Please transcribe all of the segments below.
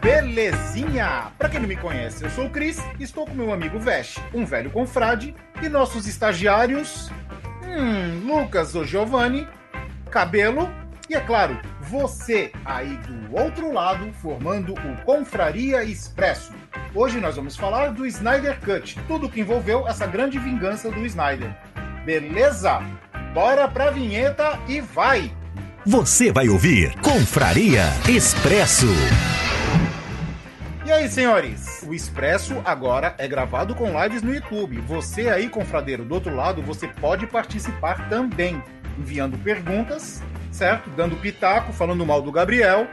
Belezinha? Pra quem não me conhece, eu sou o Cris, estou com meu amigo Vesh, um velho confrade, e nossos estagiários... Hum, Lucas ou Giovanni, Cabelo e, é claro, você aí do outro lado, formando o Confraria Expresso. Hoje nós vamos falar do Snyder Cut, tudo que envolveu essa grande vingança do Snyder. Beleza? Bora pra vinheta e vai! Você vai ouvir Confraria Expresso. E aí, senhores? O Expresso agora é gravado com lives no YouTube. Você aí, confradeiro, do outro lado, você pode participar também, enviando perguntas, certo? Dando pitaco, falando mal do Gabriel,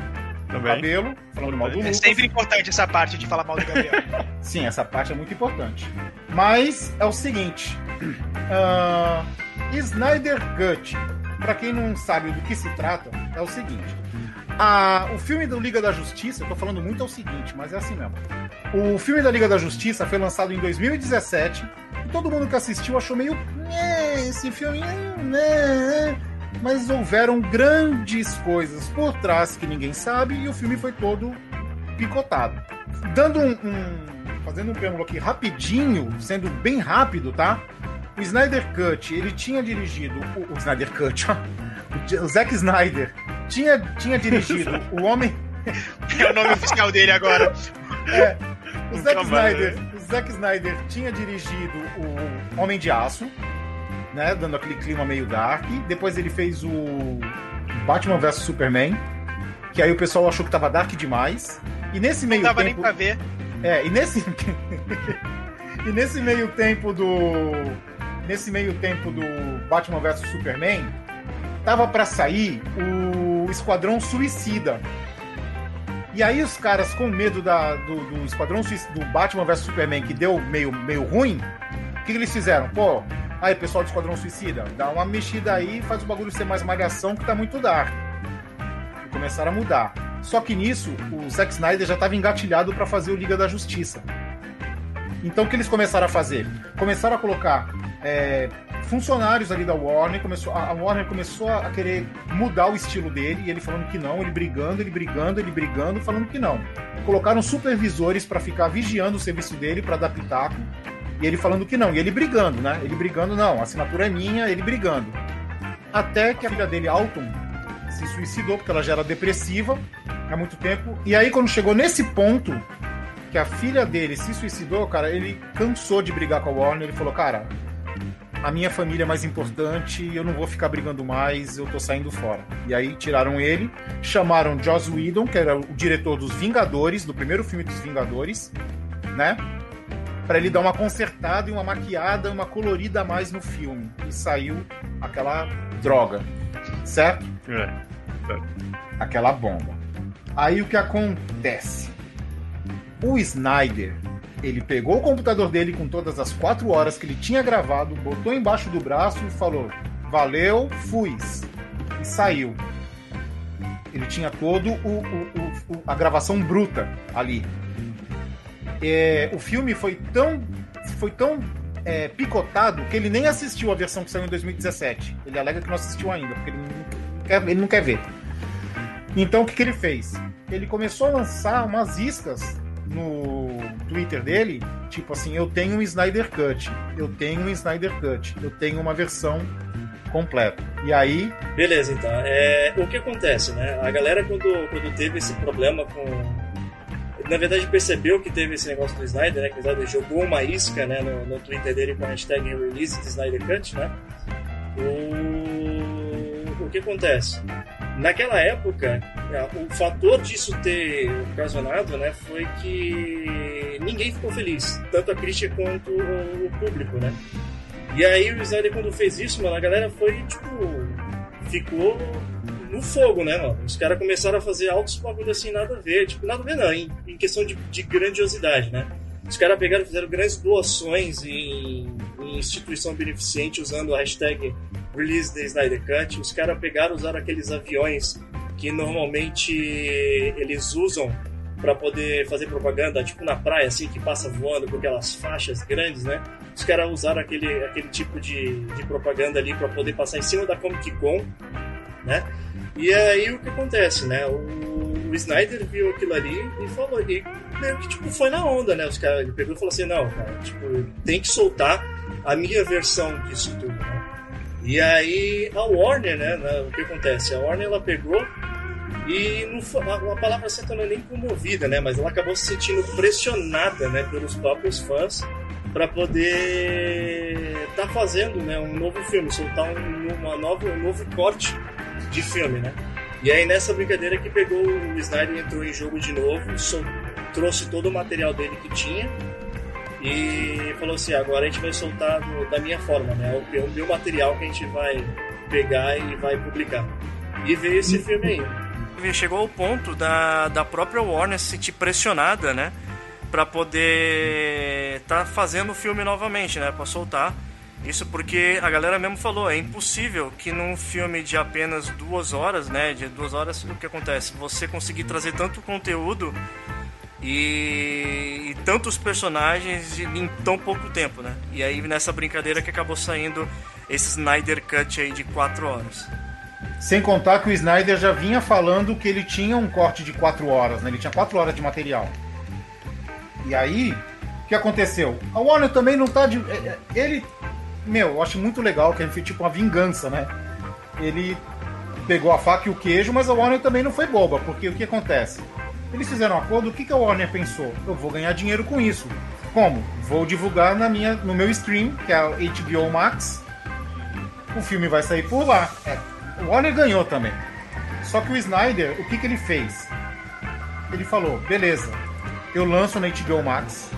do Também. cabelo, falando mal do É Lucas. sempre importante essa parte de falar mal do Gabriel. Sim, essa parte é muito importante. Mas é o seguinte: ah, Snyder Cut, pra quem não sabe do que se trata, é o seguinte. A- o filme do Liga da Justiça, eu tô falando muito é o seguinte, mas é assim mesmo. O filme da Liga da Justiça foi lançado em 2017 e todo mundo que assistiu achou meio. "Nhê, Esse filme. né?" Mas houveram grandes coisas por trás que ninguém sabe e o filme foi todo picotado. Dando um, um- fazendo um preâmbulo aqui rapidinho, sendo bem rápido, tá? O Snyder Cut, ele tinha dirigido o, o Snyder Cut, ó. o Zack Snyder tinha, tinha dirigido o Homem, é o nome oficial dele agora. o Zack Snyder, o Zack Snyder tinha dirigido o Homem de Aço, né, dando aquele clima meio dark. Depois ele fez o Batman vs Superman, que aí o pessoal achou que tava dark demais. E nesse Não meio nem tempo, pra ver. É, e nesse. e nesse meio tempo do. Nesse meio tempo do Batman vs Superman, tava pra sair o Esquadrão Suicida. E aí os caras, com medo da, do, do Esquadrão Suicida, do Batman vs Superman, que deu meio, meio ruim, o que, que eles fizeram? Pô, aí pessoal do Esquadrão Suicida, dá uma mexida aí faz o bagulho ser mais malhação que tá muito dark. E começaram a mudar. Só que nisso, o Zack Snyder já estava engatilhado para fazer o Liga da Justiça. Então o que eles começaram a fazer? Começaram a colocar é, funcionários ali da Warner, começou, a Warner começou a querer mudar o estilo dele, e ele falando que não, ele brigando, ele brigando, ele brigando, falando que não. Colocaram supervisores para ficar vigiando o serviço dele, para dar pitaco, e ele falando que não, e ele brigando, né? Ele brigando, não, a assinatura é minha, ele brigando. Até que a filha dele, Alton, se suicidou, porque ela já era depressiva há muito tempo. E aí, quando chegou nesse ponto, que a filha dele se suicidou, cara, ele cansou de brigar com a Warner. Ele falou, cara, a minha família é mais importante, eu não vou ficar brigando mais, eu tô saindo fora. E aí tiraram ele, chamaram Joss Whedon, que era o diretor dos Vingadores, do primeiro filme dos Vingadores, né? Pra ele dar uma consertada e uma maquiada, uma colorida a mais no filme. E saiu aquela droga, certo? É. aquela bomba. Aí o que acontece? O Snyder, ele pegou o computador dele com todas as quatro horas que ele tinha gravado, botou embaixo do braço e falou: Valeu, fui. E saiu. Ele tinha todo o, o- o- a gravação bruta ali. É, o filme foi tão, foi tão é, picotado que ele nem assistiu a versão que saiu em 2017. Ele alega que não assistiu ainda, porque ele não quer, ele não quer ver. Então o que, que ele fez? Ele começou a lançar umas iscas no Twitter dele, tipo assim, eu tenho um Snyder Cut, eu tenho um Snyder Cut, eu tenho uma versão completa. E aí, Beleza, então. É, o que acontece, né? A galera, quando, quando teve esse problema com, na verdade percebeu que teve esse negócio do Snyder, né? Que o Snyder jogou uma isca né, no, no Twitter dele com a hashtag release de Snyder Cut, né? O, o que acontece? Naquela época, o fator disso ter ocasionado né, foi que ninguém ficou feliz, tanto a crítica quanto o público, né? E aí o Snyder quando fez isso, mano, a galera foi, tipo, ficou no fogo, né, mano? Os caras começaram a fazer altos bagulho assim, nada a ver. Tipo, nada a ver não, em, em questão de, de, grandiosidade, né? Os caras pegaram fizeram grandes doações em, em, instituição beneficente usando a hashtag Release the Snyder Cut. Os caras pegaram usaram aqueles aviões que normalmente eles usam para poder fazer propaganda, tipo na praia, assim, que passa voando com aquelas faixas grandes, né? Os caras usaram aquele, aquele tipo de, de propaganda ali para poder passar em cima da Comic Con, né? E aí o que acontece, né? O, o Snyder viu aquilo ali e falou, e meio que tipo, foi na onda, né? Os caras, ele pegou e falou assim, não, cara, tipo, tem que soltar a minha versão disso tudo, né? E aí a Warner, né, o que acontece? A Warner ela pegou e não, a, a palavra certa não é nem comovida, né? Mas ela acabou se sentindo pressionada, né, pelos próprios fãs para poder estar tá fazendo, né, um novo filme, soltar um, uma nova, um novo corte de filme, né? E aí nessa brincadeira que pegou o Snyder entrou em jogo de novo, trouxe todo o material dele que tinha e falou assim, agora a gente vai soltar do, da minha forma, né? O, o meu material que a gente vai pegar e vai publicar. E veio esse filme aí. Chegou ao ponto da, da própria Warner se sentir pressionada, né? Pra poder tá fazendo o filme novamente, né? Pra soltar. Isso porque a galera mesmo falou, é impossível que num filme de apenas duas horas, né? De duas horas, o que acontece? Você conseguir trazer tanto conteúdo e, e tantos personagens em tão pouco tempo, né? E aí nessa brincadeira que acabou saindo esse Snyder Cut aí de quatro horas. Sem contar que o Snyder já vinha falando que ele tinha um corte de quatro horas, né? Ele tinha quatro horas de material. E aí, o que aconteceu? A Warner também não tá de. É, é, ele meu, eu acho muito legal que ele fez tipo uma vingança, né? Ele pegou a faca e o queijo, mas a Warner também não foi boba, porque o que acontece? Eles fizeram um acordo, o que, que a Warner pensou? Eu vou ganhar dinheiro com isso. Como? Vou divulgar na minha, no meu stream, que é a HBO Max. O filme vai sair por lá. É, o Warner ganhou também. Só que o Snyder, o que, que ele fez? Ele falou: beleza, eu lanço na HBO Max,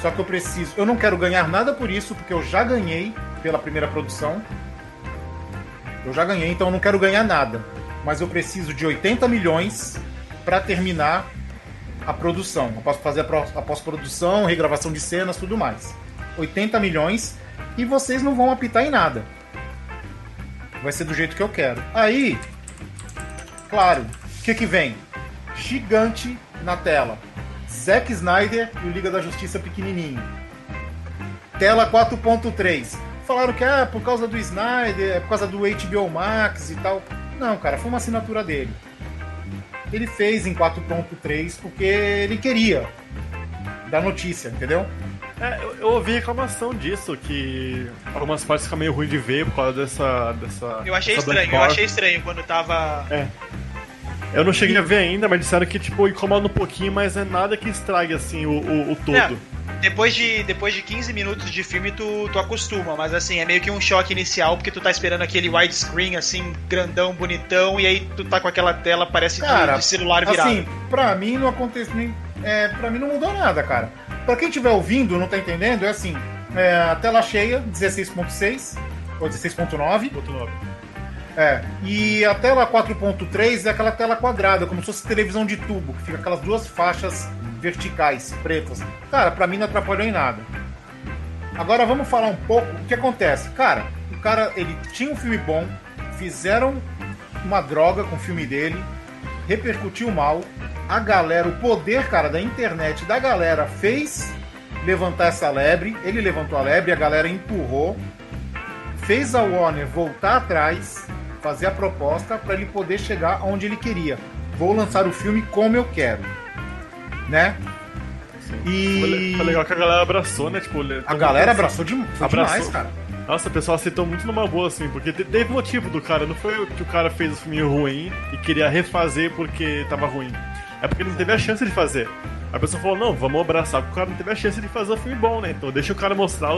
só que eu preciso. Eu não quero ganhar nada por isso, porque eu já ganhei pela primeira produção. Eu já ganhei, então eu não quero ganhar nada. Mas eu preciso de 80 milhões para terminar a produção. Eu posso fazer a pós-produção, regravação de cenas, tudo mais. 80 milhões e vocês não vão apitar em nada. Vai ser do jeito que eu quero. Aí, claro, o que que vem? Gigante na tela. Zack Snyder e o Liga da Justiça pequenininho. Tela 4.3. Falaram que é por causa do Snyder, é por causa do HBO Max e tal. Não, cara, foi uma assinatura dele. Ele fez em 4.3 porque ele queria dar notícia, entendeu? É, eu, eu, ouvi reclamação disso, que algumas partes ficam meio ruim de ver por causa dessa. dessa eu achei estranho, eu achei estranho quando tava. É. Eu não cheguei a ver ainda, mas disseram que, tipo, incomoda um pouquinho, mas é nada que estrague, assim, o, o, o todo. É, depois, de, depois de 15 minutos de filme, tu, tu acostuma, mas assim, é meio que um choque inicial, porque tu tá esperando aquele widescreen, assim, grandão, bonitão, e aí tu tá com aquela tela, parece cara, de, de celular virado. Assim, pra mim não acontece nem. É, pra mim não mudou nada, cara. Pra quem estiver ouvindo, não tá entendendo, é assim, é, a tela cheia, 16.6 ou 16.9. É. E a tela 4.3 é aquela tela quadrada, como se fosse televisão de tubo, que fica aquelas duas faixas verticais, pretas. Cara, pra mim não atrapalhou em nada. Agora vamos falar um pouco o que acontece. Cara, o cara, ele tinha um filme bom, fizeram uma droga com o filme dele, repercutiu mal. A galera, o poder, cara, da internet, da galera, fez levantar essa lebre. Ele levantou a lebre, a galera empurrou. Fez a Warner voltar atrás fazer a proposta para ele poder chegar onde ele queria. Vou lançar o filme como eu quero, né? Sim. E foi legal que a galera abraçou, né? Tipo, a galera abraçou, de, abraçou. demais, cara. Nossa, o pessoal aceitou muito numa boa, assim, porque teve motivo do cara, não foi que o cara fez o filme ruim e queria refazer porque tava ruim. é porque ele não teve a chance de fazer. A pessoa falou, não, vamos abraçar porque o cara não teve a chance de fazer um filme bom, né? Então deixa o cara mostrar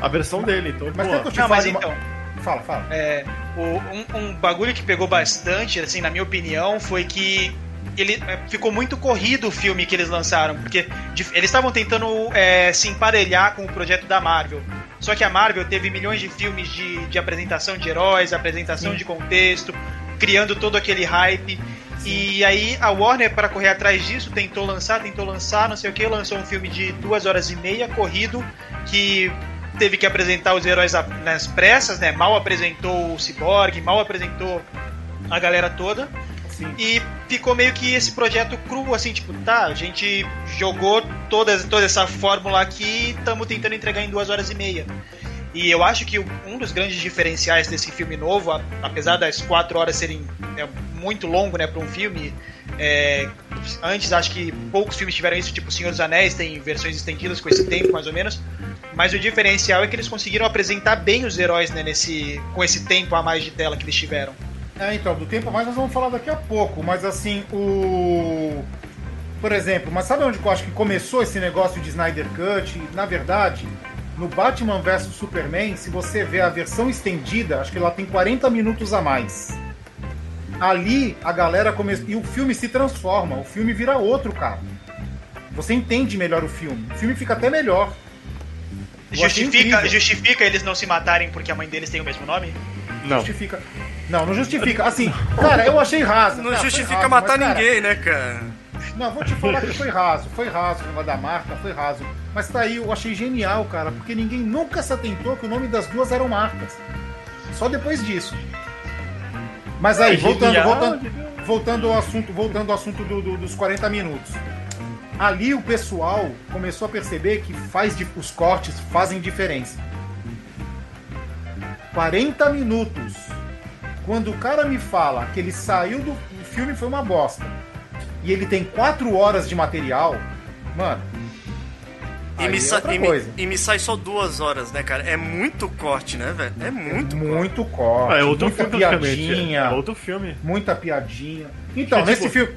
a versão dele. Então, Mas pô, Não, mas uma- então, Fala, fala. É, o- um, um bagulho que pegou bastante, assim, na minha opinião, foi que ele é, ficou muito corrido o filme que eles lançaram, porque eles estavam tentando é, se emparelhar com o projeto da Marvel. Só que a Marvel teve milhões de filmes de, de apresentação de heróis, apresentação de contexto, criando todo aquele hype. E aí a Warner, para correr atrás disso, tentou lançar, tentou lançar, não sei o que, lançou um filme de duas horas e meia, corrido, que teve que apresentar os heróis nas pressas, né? Mal apresentou o Cyborg, mal apresentou a galera toda. Sim. E ficou meio que esse projeto cru, assim, tipo, tá, a gente jogou toda, toda essa fórmula aqui e estamos tentando entregar em duas horas e meia. E eu acho que um dos grandes diferenciais desse filme novo, apesar das quatro horas serem é, muito longo, né, para um filme, é, antes acho que poucos filmes tiveram isso, tipo Senhor dos Anéis tem versões estendidas com esse tempo mais ou menos. Mas o diferencial é que eles conseguiram apresentar bem os heróis, né, nesse, com esse tempo a mais de tela que eles tiveram. É, então, do tempo a mais nós vamos falar daqui a pouco, mas assim, o. Por exemplo, mas sabe onde que eu acho que começou esse negócio de Snyder Cut? Na verdade, no Batman vs Superman, se você vê a versão estendida, acho que ela tem 40 minutos a mais. Ali a galera começou. E o filme se transforma, o filme vira outro, cara. Você entende melhor o filme. O filme fica até melhor. Justifica, justifica eles não se matarem porque a mãe deles tem o mesmo nome? não. Justifica. Não, não justifica. Assim, cara, eu achei raso. Não Tá, foi justifica raso, matar mas, cara, ninguém, né, cara? Não, vou te falar que foi raso, foi raso o negócio da Marta, foi raso. Mas tá aí, eu achei genial, cara, porque ninguém nunca se atentou que o nome das duas eram Martas. Só depois disso. Mas aí, É voltando, genial, voltando, voltando ao assunto, voltando ao assunto do- do- dos 40 minutos. Ali o pessoal começou a perceber que faz os cortes fazem diferença. 40 minutos. Quando o cara me fala que ele saiu do o filme foi uma bosta e ele tem 4 horas de material, mano. E me, é sa- e me- e me sai só duas horas, né, cara? É muito corte, né, velho? É muito. Muito corte, Ah, é outro muita filme, piadinha, É outro filme. muita piadinha. Então, É, nesse tipo- filme.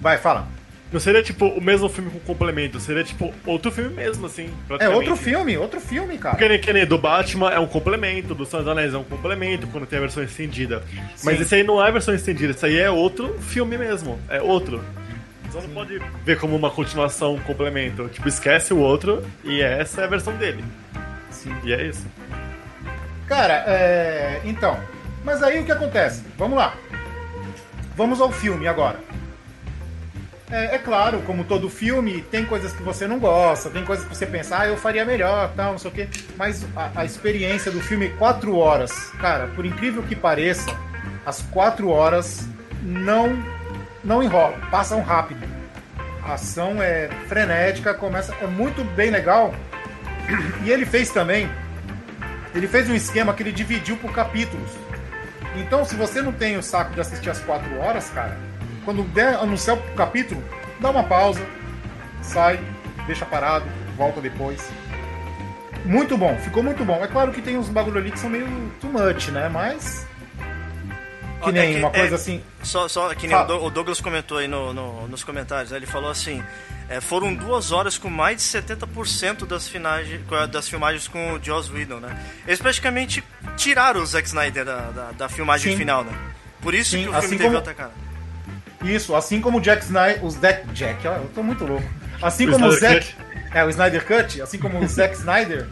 Vai, fala. Não seria tipo o mesmo filme com complemento, seria tipo outro filme mesmo, assim. É outro filme, outro filme, cara. Porque nem, que do Batman é um complemento, do Senhor dos Anéis é um complemento quando tem a versão estendida. Mas Sim. esse aí não é a versão estendida, esse aí é outro filme mesmo. É outro. Você não pode ver como uma continuação, um complemento. Tipo, esquece o outro e essa é a versão dele. Sim. E é isso. Cara, é... então. Mas aí o que acontece? Vamos lá. Vamos ao filme agora. É, é claro, como todo filme, tem coisas que você não gosta, tem coisas que você pensa, ah, eu faria melhor, tal, não sei o quê. Mas a, a experiência do filme, quatro horas, cara, por incrível que pareça, as quatro horas não não enrolam, passam rápido. A ação é frenética, começa, é muito bem legal. E ele fez também ele fez um esquema que ele dividiu por capítulos. Então, se você não tem o saco de assistir as quatro horas, cara, quando der anunciar o capítulo, dá uma pausa, sai, deixa parado, volta depois. Muito bom, ficou muito bom. É claro que tem uns bagulho ali que são meio too much, né? Mas. Que Ó, nem é que- uma coisa é- assim. Só, só que nem o, Douglas comentou aí no, no- nos comentários, né? ele falou assim: é, foram duas horas com mais de 70% das, finagem, das filmagens com o Joss Whedon, né? Eles praticamente tiraram o Zack Snyder da, da, da filmagem Sim. final, né? Por isso Sim, que o assim filme como- teve outra cara. Isso, assim como o Jack Snyder. Os Jack. Jack, ó, eu tô muito louco. Assim O como o Zack. É, o Snyder Cut, assim como o Zack Snyder,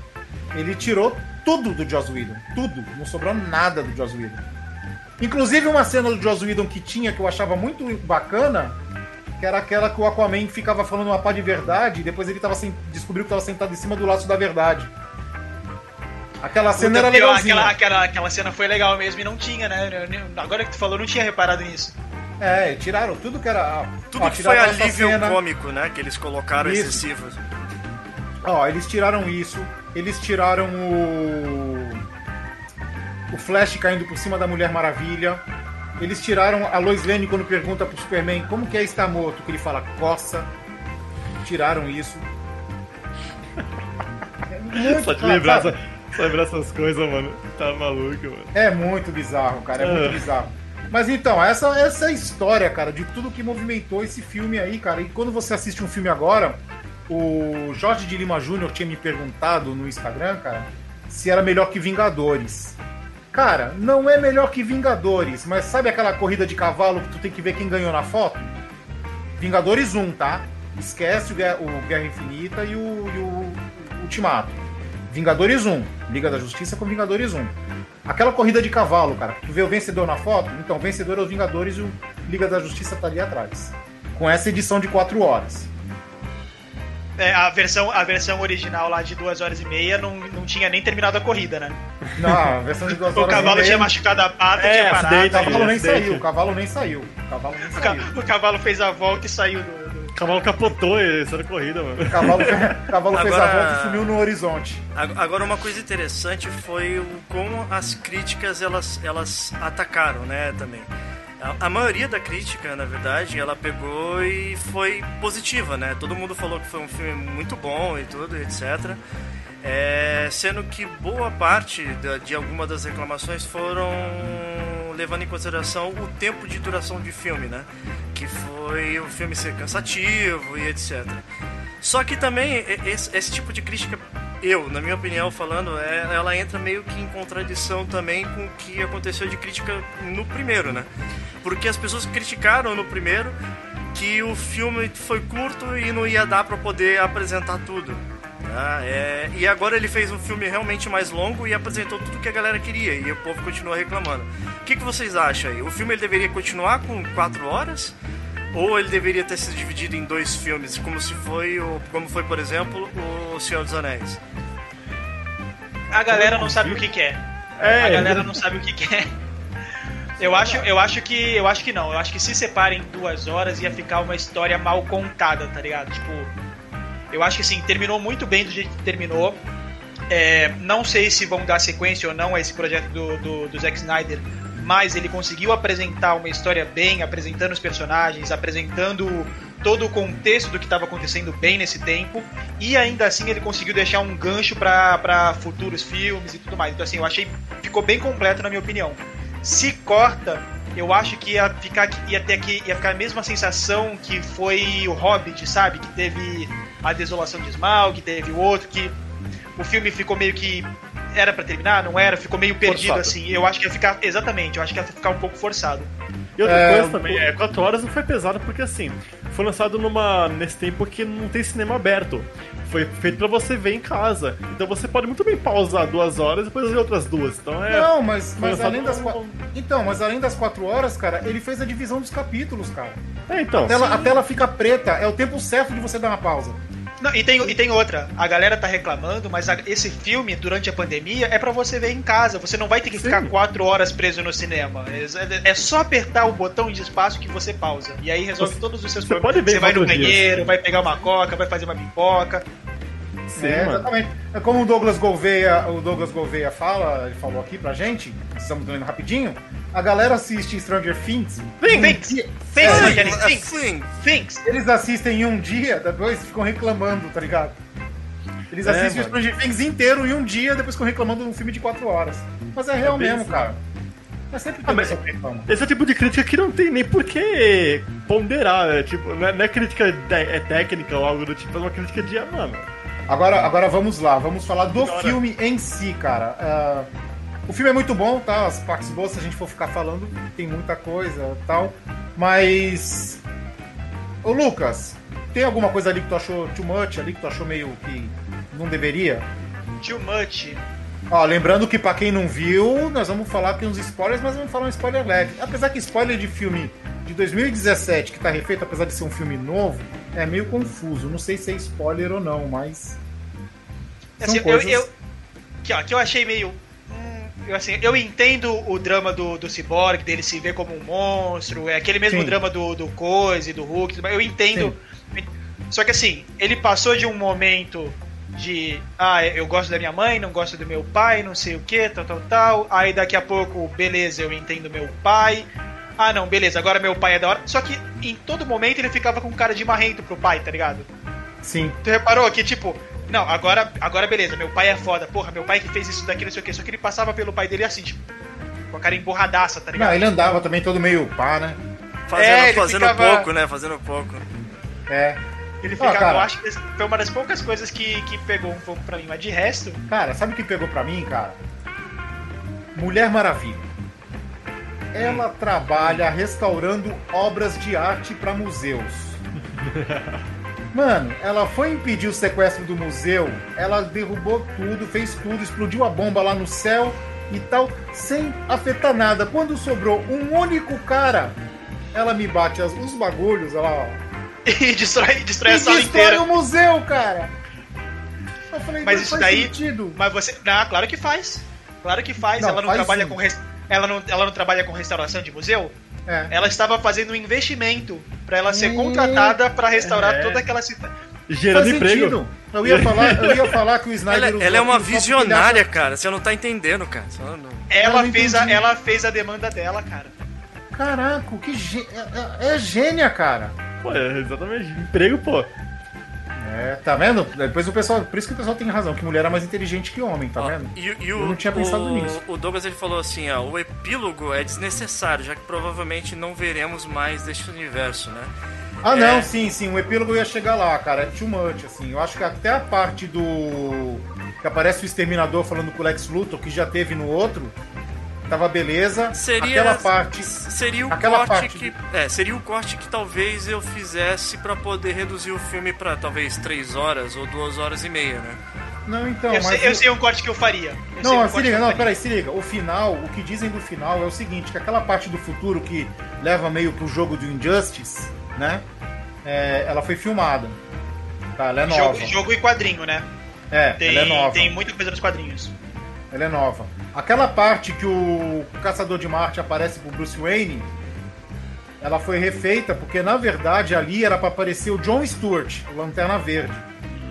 ele tirou tudo do Joss Whedon. Tudo. Não sobrou nada do Joss Whedon. Inclusive uma cena do Joss Whedon que tinha, que eu achava muito bacana, que era aquela que o Aquaman ficava falando uma pá de verdade e depois ele tava sem... descobriu que tava sentado em cima do laço da verdade. Aquela cena era Puta, pior, legalzinha. aquela, aquela, aquela cena foi legal mesmo e não tinha, né? Agora que tu falou, eu não tinha reparado nisso. É, tiraram tudo que era. Tudo ó, que foi alívio cena. cômico, né? Que eles colocaram Isso. excessivos. Ó, eles tiraram isso, eles tiraram o. O Flash caindo por cima da Mulher Maravilha. Eles tiraram a Lois Lane quando pergunta pro Superman como que é estar morto, que ele fala coça. Tiraram isso. É muito, Só te lembrar, essa- só lembrar essas coisas, mano. Tá maluco, mano. É muito bizarro, cara, é muito Ah. bizarro. Mas então, essa, essa é a história, cara, de tudo que movimentou esse filme aí, cara. E quando você assiste um filme agora, o Jorge de Lima Júnior tinha me perguntado no Instagram, cara, se era melhor que Vingadores. Cara, não é melhor que Vingadores, mas sabe aquela corrida de cavalo que tu tem que ver quem ganhou na foto? Vingadores 1, tá? Esquece o Guerra, o Guerra Infinita e o, e o Ultimato. Vingadores 1. Liga da Justiça com Vingadores 1. Aquela corrida de cavalo, cara. Tu vê o vencedor na foto? Então, o vencedor é os Vingadores e o Liga da Justiça tá ali atrás. Com essa edição de 4 horas. É, a, versão, a versão original lá de duas horas e meia não, não tinha nem terminado a corrida, né? Não, a versão de 2 horas O cavalo tinha machucado a pata, É, tinha parado. acidente, O cavalo saiu, o cavalo nem saiu. O cavalo nem O, ca- saiu. o cavalo fez a volta e saiu do. O cavalo capotou e saiu na corrida, mano. O cavalo, o cavalo fez a Agora- volta e sumiu no horizonte. Ag- Agora uma coisa interessante foi o como as críticas elas, elas atacaram, né, também. A, a maioria da crítica, na verdade, ela pegou e foi positiva, né? Todo mundo falou que foi um filme muito bom e tudo, etc. É, sendo que boa parte da- de alguma das reclamações foram levando em consideração o tempo de duração de filme, né? Que foi o filme ser cansativo e etc. Só que também esse, esse tipo de crítica, eu, na minha opinião, falando, é- ela entra meio que em contradição também com o que aconteceu de crítica no primeiro, né? Porque as pessoas criticaram no primeiro que o filme foi curto e não ia dar pra poder apresentar tudo. Tá? É, e agora ele fez um filme realmente mais longo e apresentou tudo que a galera queria e o povo continua reclamando. O que, que vocês acham aí? O filme ele deveria continuar com quatro horas? Ou ele deveria ter sido dividido em dois filmes, como se foi, o, como foi, por exemplo, o Senhor dos Anéis? A galera não sabe o que quer. É, a galera não sabe o que quer. Eu acho, eu acho que. Eu acho que não. Eu acho que se separem duas horas ia ficar uma história mal contada, tá ligado? Tipo. Eu acho que assim, terminou muito bem do jeito que terminou. É, não sei se vão dar sequência ou não a esse projeto do, do, do Zack Snyder, mas ele conseguiu apresentar uma história bem, apresentando os personagens, apresentando todo o contexto do que estava acontecendo bem nesse tempo, e ainda assim ele conseguiu deixar um gancho para futuros filmes e tudo mais. Então, assim, eu achei ficou bem completo, na minha opinião. Se corta, eu acho que ia ficar, ia ter aqui, ia ficar a mesma sensação que foi o Hobbit, sabe? Que teve a desolação de Smaug, que teve o outro, que o filme ficou meio que era pra terminar, não era, ficou meio perdido Forçado. assim. Eu acho que ia ficar exatamente, eu acho que ia ficar um pouco forçado. E outra É, coisa também, é, 4 horas não foi pesado porque assim, foi lançado numa nesse tempo que não tem cinema aberto. Foi feito pra você ver em casa. Então você pode muito bem pausar duas horas e depois ver outras duas. Então é. Não, mas, mas além das quatro... Então, mas além das quatro horas, cara, ele fez a divisão dos capítulos, cara. É, então. A tela, a tela fica preta, é o tempo certo de você dar uma pausa. Não, e, tem, e tem outra, a galera tá reclamando, mas a- esse filme, durante a pandemia, é pra você ver em casa. Você não vai ter que ficar quatro horas preso no cinema. É, é só apertar o botão de espaço que você pausa. E aí resolve Você- todos os seus problemas. Você vai no banheiro, vai pegar uma coca, vai fazer uma pipoca. Sim, é, mano. exatamente. É como o Douglas Gouveia, o Douglas Gouveia fala, ele falou aqui pra gente, estamos lendo rapidinho. A galera assiste Stranger Things. Things. Things, É, É, Things, sim. Things. Eles assistem em um dia, depois ficam reclamando, tá ligado? Eles É, assistem o mano. Stranger Things inteiro em um dia, depois ficam reclamando de um filme de quatro horas. Mas é real bem mesmo, isso. cara. Mas sempre tem Ah, mas-. Esse é o tipo de crítica que não tem nem por que ponderar. É, tipo, não é, não é crítica te- é técnica ou algo do tipo, é uma crítica de, ah, mano. Agora, agora vamos lá, vamos falar do Agora. filme em si, cara. Ah, o filme é muito bom, tá? As partes boas, se a gente for ficar falando, tem muita coisa tal. Mas. Ô Lucas, tem alguma coisa ali que tu achou too much, ali que tu achou meio que não deveria? Too much. Ó, lembrando que pra quem não viu, nós vamos falar aqui uns spoilers, mas vamos falar um spoiler leve. Apesar que spoiler de filme de 2017, que tá refeito, apesar de ser um filme novo, é meio confuso. Não sei se é spoiler ou não, mas. Assim, eu, coisas- eu, que, ó, que eu achei meio. hum, eu, assim, eu entendo o drama do, do Cyborg, dele se ver como um monstro, é aquele mesmo Sim. drama do, do Coise, do Hulk, mas eu entendo. Só que assim, ele passou de um momento de ah, eu gosto da minha mãe, não gosto do meu pai, não sei o que, tal, tal, tal. Aí daqui a pouco, beleza, eu entendo meu pai. Ah, não, beleza, agora meu pai é da hora. Só que em todo momento ele ficava com cara de marrento pro pai, tá ligado? Sim. Tu reparou que, tipo, não, agora, agora beleza, meu pai é foda, porra, meu pai que fez isso daqui, não sei o que, só que ele passava pelo pai dele assim, tipo, com a cara emborradaça, tá ligado? Não, ele andava também todo meio pá, né? Fazendo, É, ele fazendo ficava- pouco, né? Fazendo pouco. É. Ele Ah, ficava, cara. eu acho que foi uma das poucas coisas que, que pegou um pouco pra mim, mas de resto, Cara, sabe o que pegou pra mim, cara? Mulher Maravilha. Ela trabalha restaurando obras de arte pra museus. Mano, ela foi impedir o sequestro do museu, ela derrubou tudo, fez tudo, explodiu a bomba lá no céu e tal, sem afetar nada. Quando sobrou um único cara, ela me bate as- os bagulhos, ela ó, e destrói, destrói a e sala destrói inteira. o museu, cara. Eu falei, Mas isso faz daí- sentido. Mas você. Ah, claro que faz. Claro que faz. Não, ela não faz trabalha sim. com res- ela não, ela não trabalha com restauração de museu. É. Ela estava fazendo um investimento pra ela ser Hum. contratada pra restaurar É. toda aquela cidade. Gerando Faz emprego. sentido. Eu ia falar, eu ia falar que o Snyder Ela, ela é uma visionária, cara. Você não tá entendendo, cara. Não- Ela não fez, a, ela fez a demanda dela, cara. Caraca, que gê- é, é gênia, cara. Pô, é exatamente. Emprego, pô. É, tá vendo? Depois o pessoal, por isso que o pessoal tem razão, que mulher é mais inteligente que homem, tá Ó, vendo? E, e Eu o, não tinha pensado o, nisso. O Douglas ele falou assim, ó, o epílogo é desnecessário, já que provavelmente não veremos mais deste universo, né? Ah, É. não, sim, sim, o epílogo ia chegar lá, cara. É too much, assim. Eu acho que até a parte do. que aparece o exterminador falando com o Lex Luthor, que já teve no outro, tava beleza. Seria Aquela parte. seria o aquela corte parte- que é, seria o corte que talvez eu fizesse pra poder reduzir o filme pra talvez 3 horas ou 2 horas e meia, né? Não, então, eu, mas. sei, eu sei um corte que eu faria. Eu um Não, corte se liga, eu não, peraí, se liga. O final, o que dizem do final é o seguinte, que aquela parte do futuro que leva meio pro jogo do Injustice, né? é, ela foi filmada. Tá, ela é nova. Jogo, jogo e quadrinho, né? É, Tem, ela é nova. tem muita coisa nos quadrinhos. Ela é nova. Aquela parte que o Caçador de Marte aparece pro Bruce Wayne, ela foi refeita porque na verdade ali era pra aparecer o John Stewart, o Lanterna Verde.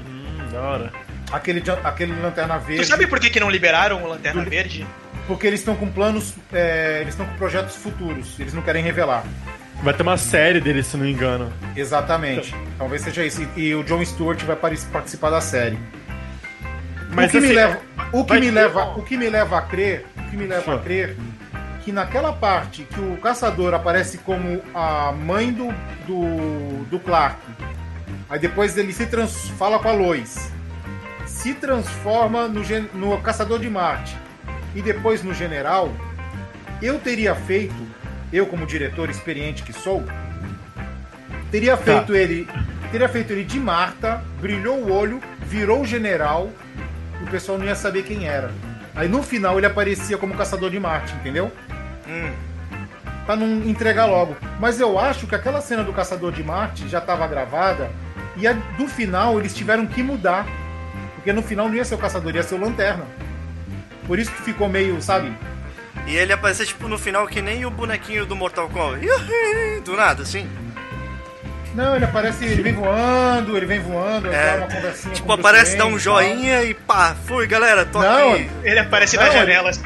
Hum, da hora. Aquele, aquele Lanterna Verde. Tu sabe por que, que não liberaram o Lanterna Do- Verde? Porque eles estão com planos, é, eles estão com projetos futuros, eles não querem revelar. Vai ter uma série dele, se não me engano. Exatamente. Talvez seja isso. E, e o John Stewart vai participar da série. Mas o que assim, me leva, o que me leva, o que me leva a crer, o que me leva a crer que naquela parte que o caçador aparece como a mãe do do, do Clark, aí depois ele se trans, fala com a Lois, se transforma no, no caçador de Marte e depois no general, eu teria feito, eu como diretor experiente que sou, teria feito ele, teria feito ele de Marta, brilhou o olho, virou o general, e o pessoal não ia saber quem era. Aí no final ele aparecia como caçador de Marte, entendeu? Hum. Pra não entregar logo. Mas eu acho que aquela cena do caçador de Marte já estava gravada e a do final eles tiveram que mudar. Porque no final não ia ser o caçador, ia ser o lanterna. Por isso que ficou meio, sabe? E ele aparecer tipo no final que nem o bonequinho do Mortal Kombat. Do nada, assim. Não, ele aparece, ele vem voando, ele vem voando, É, dá uma conversinha Tipo, com o Bruce aparece, dá um e joinha e pá, fui galera, tô Não, aqui. Ele aparece Não, na ele- janela. assim.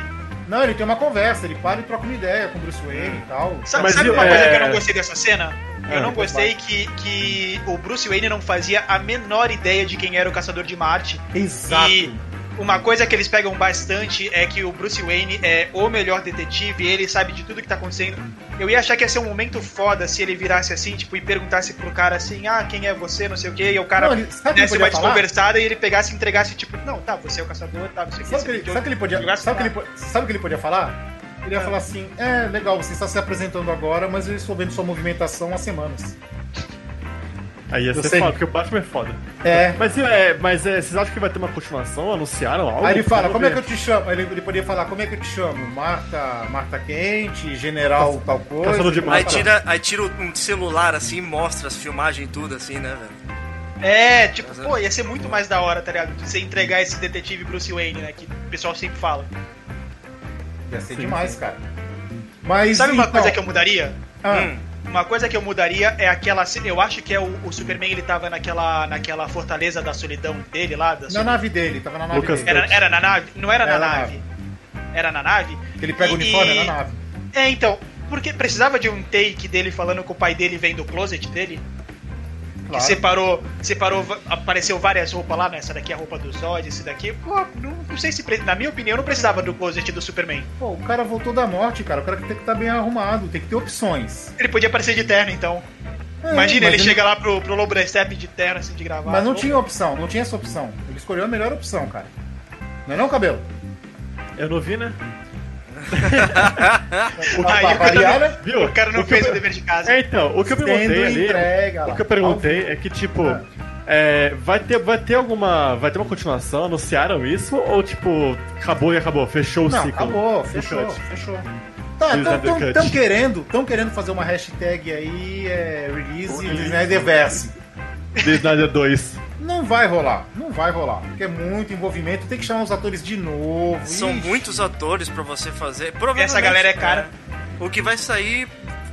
Não, ele tem uma conversa, ele para e troca uma ideia com o Bruce Wayne e tal. Sabe, Mas sabe eu- uma coisa é- que eu não gostei dessa cena? Eu Ah, não gostei que, que o Bruce Wayne não fazia a menor ideia de quem era o Caçador de Marte. Exato. E uma coisa que eles pegam bastante é que o Bruce Wayne é o melhor detetive, ele sabe de tudo que tá acontecendo. Eu ia achar que ia ser um momento foda se ele virasse assim, tipo, e perguntasse pro cara assim, ah, quem é você, não sei o quê, e o cara Não, o que desse uma falar? desconversada e ele pegasse e entregasse, tipo, não, tá, você é o caçador, tá, não sei o quê. Sabe o você que ele, sabe que ele podia, sabe que lá. ele, o que ele podia falar? Ele ia falar assim: é legal, você está se apresentando agora, mas eu estou vendo sua movimentação há semanas. Aí ia ser sei. foda, porque o Batman é foda. É. Mas, é, mas é, vocês acham que vai ter uma continuação? Anunciaram algo? Aí ele fala: como é que ver. eu te chamo? Ele, ele podia falar: como é que eu te chamo? Marta, Marta Quente, General tal coisa. De Aí tira, aí tira um celular assim e mostra as filmagens e tudo assim, né, velho? É, tipo, Mas é- pô, ia ser muito mais da hora, tá ligado? De você entregar esse detetive Bruce Wayne, né? Que o pessoal sempre fala. Ia ser Sim, demais, sim. cara. Mas. Sabe uma então- coisa que eu mudaria? Ah, Hum. Uma coisa que eu mudaria é aquela. Eu acho que é o, o Superman, ele tava naquela, naquela fortaleza da solidão dele lá. Da Na nave dele, tava na nave Lucas dele. Era, era na nave? Não era, Era na na nave. Era na nave? Ele pega o E- uniforme e- na nave. É, então. Porque precisava de um take dele falando que o pai dele vem do closet dele? Que Claro. separou, separou, va- apareceu várias roupas lá, né? Essa daqui é a roupa do Zod, esse daqui. Pô, não, sei se, na minha opinião, não precisava do closet do Superman. Pô, o cara voltou da morte, cara. O cara tem que estar bem arrumado, tem que ter opções. Ele podia aparecer de terno, então. É, Imagina, mas ele chega lá pro, pro Lobo da Steppe de terno, assim, de gravata. Mas não tinha opção, não tinha essa opção. Ele escolheu a melhor opção, cara. Não é não, cabelo? Eu não vi, né? O Aí o cara não-? Viu? O cara não O fez eu- o dever de casa. É, então, o que eu perguntei ali. entrega. O que eu perguntei é que, tipo, Ah. É, vai, ter, vai ter alguma. Vai ter uma continuação? Anunciaram isso? Ou, tipo, acabou e acabou? Fechou o Não, ciclo? acabou, fechou, fechou. Tá, Fiz tão, a tão, cut. tão querendo, tão querendo fazer uma hashtag aí, é, release. Snyderverse. The Snyder 2. Não vai rolar, não vai rolar. Porque é muito envolvimento, tem que chamar os atores de novo. São Ixi. muitos atores pra você fazer. Provavelmente, Essa galera é cara. é, o que vai sair,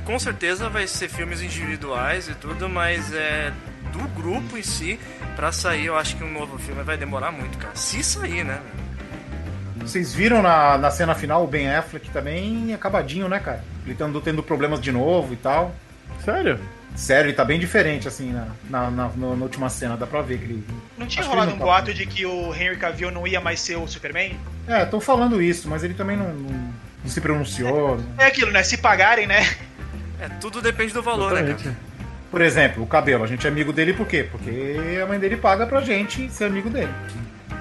com certeza, vai ser filmes individuais e tudo, mas é do grupo em si, pra sair, eu acho que um novo filme vai demorar muito, cara. Se sair, né? Vocês viram na, na cena final o Ben Affleck também acabadinho, né, cara? Ele tá tendo problemas de novo e tal. Sério? Sério, ele tá bem diferente, assim, na, na, na- na última cena. Dá pra ver que ele. Não tinha Acho rolado ele um não tá. boato de que o Henry Cavill não ia mais ser o Superman? É, estão falando isso, mas ele também não, não- não se pronunciou. É aquilo, né? Se pagarem, né? É, tudo depende do valor, né, Exatamente. cara? Por exemplo, o cabelo. A gente é amigo dele por quê? Porque a mãe dele paga pra gente ser amigo dele.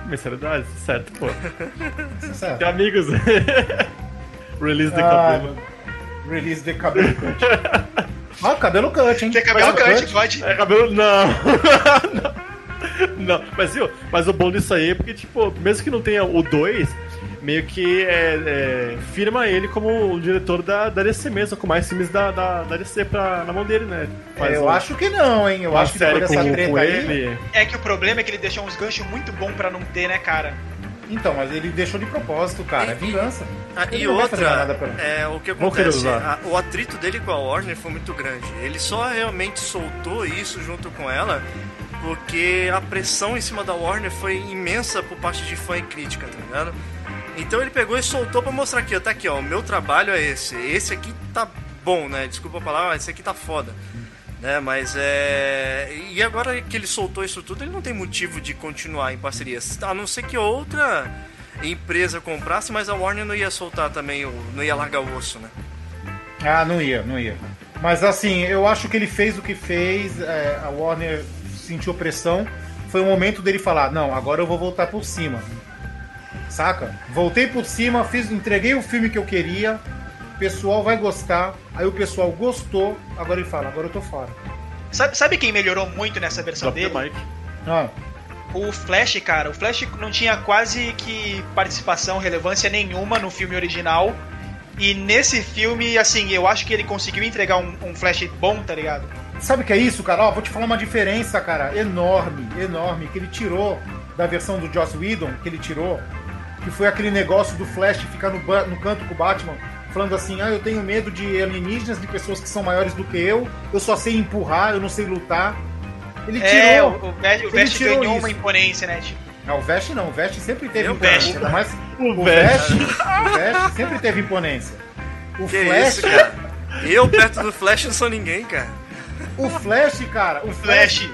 Mensalidade? Certo, pô. Isso é certo. Tem amigos. Release the Ah, cabelo. Release de cabelo cut. Ah, cabelo cut, hein? Tem cabelo Cabelo cut, pode. É cabelo. Não! não, mas viu? Mas o bom disso aí é porque, tipo, mesmo que não tenha o 2, meio que é, é, firma ele como o diretor da, da DC mesmo, com mais filmes da, da, da DC pra, na mão dele, né? Faz eu um- acho que não, hein? Eu acho que depois com, dessa treta aí. ele. É que o problema é que ele deixou uns ganchos muito bons pra não ter, né, cara? Então, mas ele deixou de propósito, cara. É vingança. Ah, e outra, é, o que acontece, usar. a- o atrito dele com a Warner foi muito grande. Ele só realmente soltou isso junto com ela porque a pressão em cima da Warner foi imensa por parte de fã e crítica, tá ligado? Então ele pegou e soltou pra mostrar aqui, ó, tá aqui, ó, o meu trabalho é esse. Esse aqui tá bom, né? Desculpa a palavra, mas esse aqui tá foda. Né, mas é. E agora que ele soltou isso tudo, ele não tem motivo de continuar em parcerias. A não ser que outra empresa comprasse, mas a Warner não ia soltar também, não ia largar o osso, né? Ah, não ia, não ia. Mas assim, eu acho que ele fez o que fez, é, a Warner sentiu pressão. Foi o momento dele falar: não, agora eu vou voltar por cima. Saca? Voltei por cima, fiz, entreguei o filme que eu queria, o pessoal vai gostar. Aí o pessoal gostou, agora ele fala: agora eu tô fora. Sabe, sabe quem melhorou muito nessa versão Dr. dele? Mike. Ah, O Flash, cara. O Flash não tinha quase que participação, relevância nenhuma no filme original. E nesse filme, assim, eu acho que ele conseguiu entregar um, um Flash bom, tá ligado? Sabe o que é isso, cara? Ó, vou te falar uma diferença, cara, enorme, enorme, que ele tirou da versão do Joss Whedon, que ele tirou, que foi aquele negócio do Flash ficar no, no canto com o Batman, falando assim, ah, eu tenho medo de alienígenas, de pessoas que são maiores do que eu, eu só sei empurrar, eu não sei lutar. Ele É, o, tirou. o Flash, o ele Flash tirou ganhou isso. uma imponência, né? Tipo, Não, o Vest não, o Vest sempre teve Eu imponência, Vest. ainda mais O o Vest. Vest, o Vest sempre teve imponência. O Que Flash, isso, cara? Eu perto do Flash não sou ninguém, cara. o Flash, cara, o Flash Flash.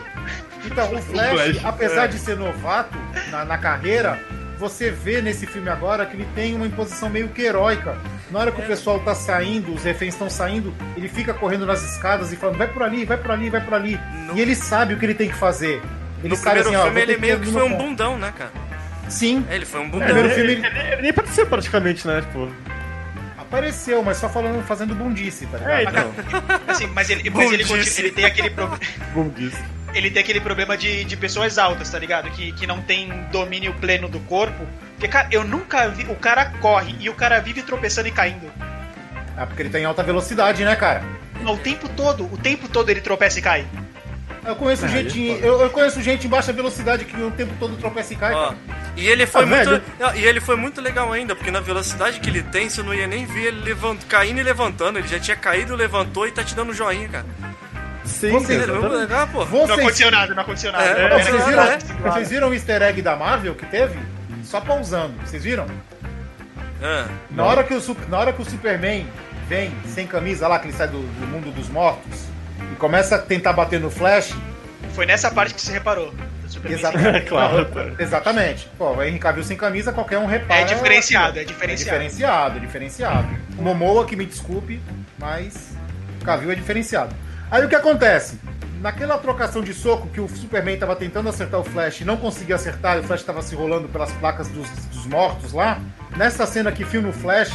Então, o Flash, Flash, apesar é. de ser novato na, na carreira, você vê nesse filme agora que ele tem uma imposição meio que heróica. Na hora que o pessoal tá saindo, os reféns estão saindo, ele fica correndo nas escadas e falando: vai por ali, vai por ali, vai por ali. No- E ele sabe o que ele tem que fazer. Ele No sabe primeiro assim, ó, filme ter ele meio que no foi um bundão, né, cara? Sim, É, ele foi um É, bundão. primeiro ele, filme ele, ele- ele nem participou praticamente, né? Tipo, apareceu, mas só falando, fazendo bundice, tá ligado? é, então. Assim, mas ele, mas ele, ele tem aquele problema. Disse. Ele tem aquele problema de, de pessoas altas, tá ligado? Que, que não tem domínio pleno do corpo. Porque, cara, eu nunca vi. O cara corre e o cara vive tropeçando e caindo. Ah, porque ele tá em alta velocidade, né, cara? O tempo todo, o tempo todo ele tropeça e cai. Eu conheço, Ah, gente, ele é foda. eu, eu conheço gente em baixa velocidade que o tempo todo tropeça e cai. Ó, cara. e ele foi Ah, muito. velho. não, E ele foi muito legal ainda, porque na velocidade que ele tem, você não ia nem ver ele levant... caindo e levantando. Ele já tinha caído, levantou e tá te dando joinha, cara. Sim, Você- Ele muito exatamente. legal, pô. Não Vocês aconteceu nada, não aconteceu nada. É, Não, é, vocês, viram, é. vocês viram o easter egg da Marvel que teve? Só pausando. Vocês viram? Ah, Na hora, que o, na hora que o Superman vem sem camisa lá, que ele sai do, do mundo dos mortos, e começa a tentar bater no Flash, Foi nessa parte que você reparou. Exatamente. Claro. Não, Exatamente. Pô, o Henry Cavill sem camisa, qualquer um repara. É diferenciado, é É diferenciado. diferenciado, é diferenciado. O Momoa, que me desculpe, mas o Cavill é diferenciado. Aí o que acontece? Naquela trocação de soco que o Superman tava tentando acertar o Flash e não conseguia acertar, e o Flash tava se rolando pelas placas dos, dos mortos lá, nessa cena que filma o Flash,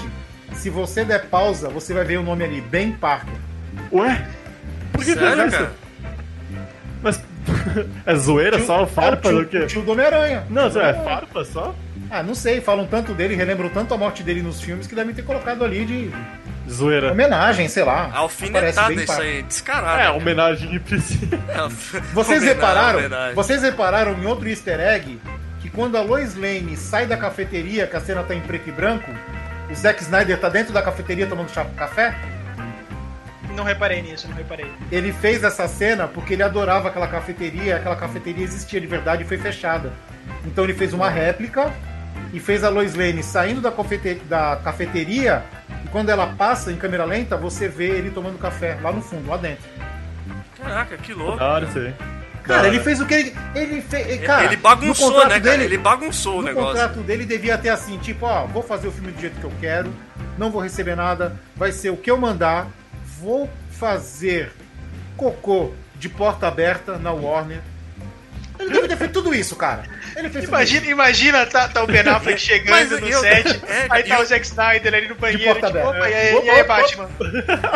se você der pausa, você vai ver o nome ali, Ben Parker. Ué? Por que Sério, fez isso? cara? Mas. é zoeira só? Farpa É o do tio, quê? o tio do Homem-Aranha. Não, isso é farpa só? Ah, não sei, falam tanto dele, relembram tanto a morte dele nos filmes que devem ter colocado ali de Zoeira. homenagem, sei lá. Alfinetada isso aí, descarado. É, homenagem de princípio. Vocês Homenagem, repararam? homenagem. Vocês repararam em outro easter egg que quando a Lois Lane sai da cafeteria, que a cena tá em preto e branco, o Zack Snyder tá dentro da cafeteria tomando chá café? Não reparei nisso, não reparei. Ele fez essa cena porque ele adorava aquela cafeteria, aquela cafeteria existia de verdade e foi fechada. Então ele fez uma réplica e fez a Lois Lane saindo da, cafete- da cafeteria quando ela passa em câmera lenta, você vê ele tomando café lá no fundo, lá dentro. Caraca, que louco. Da hora isso aí. Cara, ele fez o que ele. Ele fez. Cara, ele bagunçou, né, cara? dele- Ele bagunçou o No negócio. contrato dele devia ter assim, tipo, ó, vou fazer o filme do jeito que eu quero, não vou receber nada, vai ser o que eu mandar, vou fazer cocô de porta aberta na Warner. Ele deve ter feito tudo isso, cara. Ele fez tudo Imagina, imagina tá, tá o Ben Affleck Mas chegando no eu- set, é, aí tá eu- o Zack Snyder ali no banheiro, porta tipo, aberta. opa, e aí, Opa, e aí opa. Batman?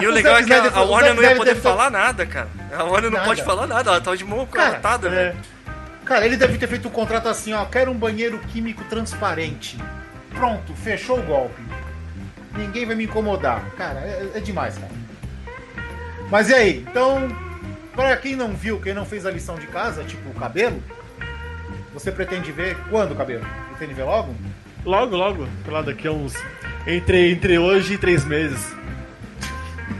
E o O legal é Zack que a, Snyder- a o Warner não ia poder deve ter- falar nada, cara. A Warner não Nada. pode falar nada, ela tava de mão Cara, cortada, É. velho. Cara, ele deve ter feito um contrato assim, ó, quero um banheiro químico transparente. Pronto, fechou o golpe. Ninguém vai me incomodar. Cara, é, é demais, cara. Mas e aí? Então, para quem não viu, quem não fez a lição de casa, tipo o cabelo, você pretende ver quando o cabelo? Pretende ver logo? Logo, logo. Sei lá, daqui a uns. Entre, entre hoje e três meses.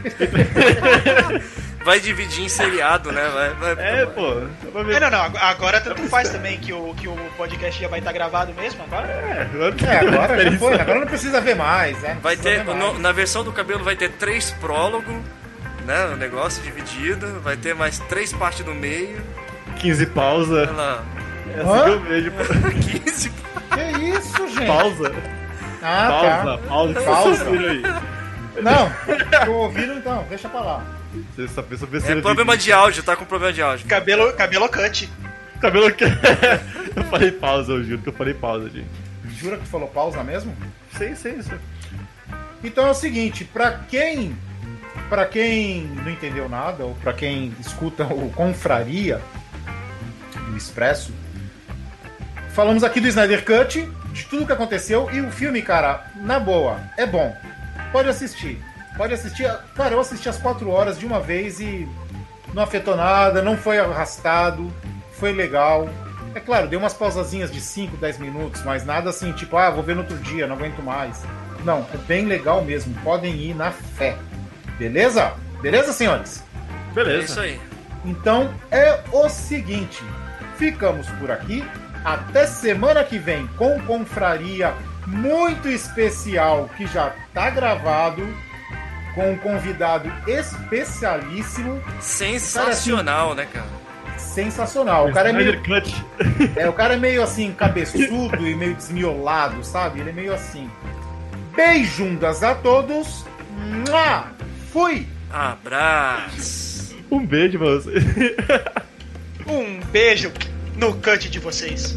Vai dividir em seriado, né? Vai, vai- É, pô. É, não, não, ag- agora tanto faz também que o, que o podcast já vai estar gravado mesmo agora. É, É, agora já foi, agora não precisa ver mais, né? Vai ter, ver no- na versão do cabelo vai ter três prólogos, né? O negócio dividido. Vai ter mais três partes do meio. 15 pausa. Olha lá. É assim Hã? que eu vejo. pô. 15 Que isso, gente? Pausa. Ah, Pausa. tá. Pausa. Pausa. Viram aí. Não, tô ouvindo então, deixa pra lá. Vocês só pensam É problema de áudio, tá com problema de áudio. Cabelo, cabelo cut. Cabelo que. eu falei pausa, eu juro que eu falei pausa, gente. Jura que tu falou pausa mesmo? Sei, sei, isso. Então é o seguinte, pra quem para quem não entendeu nada ou pra quem escuta o Confraria do Expresso, falamos aqui do Snyder Cut, de tudo que aconteceu e o filme, cara, na boa, é bom. Pode assistir. Pode assistir. Cara, eu assisti as quatro horas de uma vez e não afetou nada, não foi arrastado, foi legal. É claro, deu umas pausazinhas de 5, 10 minutos, mas nada assim, tipo, ah, vou ver no outro dia, não aguento mais. Não, é bem legal mesmo. Podem ir na fé. Beleza? Beleza, senhores? É Beleza. isso aí. Então é o seguinte: ficamos por aqui. Até semana que vem com confraria muito especial que já tá gravado com um convidado especialíssimo, Sensacional, né, cara? sensacional. O cara é meio, é, o cara é meio assim cabeçudo e meio desmiolado, sabe? Ele é meio assim. Beijundas a todos. Mua! Fui. Abraço. Um beijo pra você. Um beijo no cut de vocês.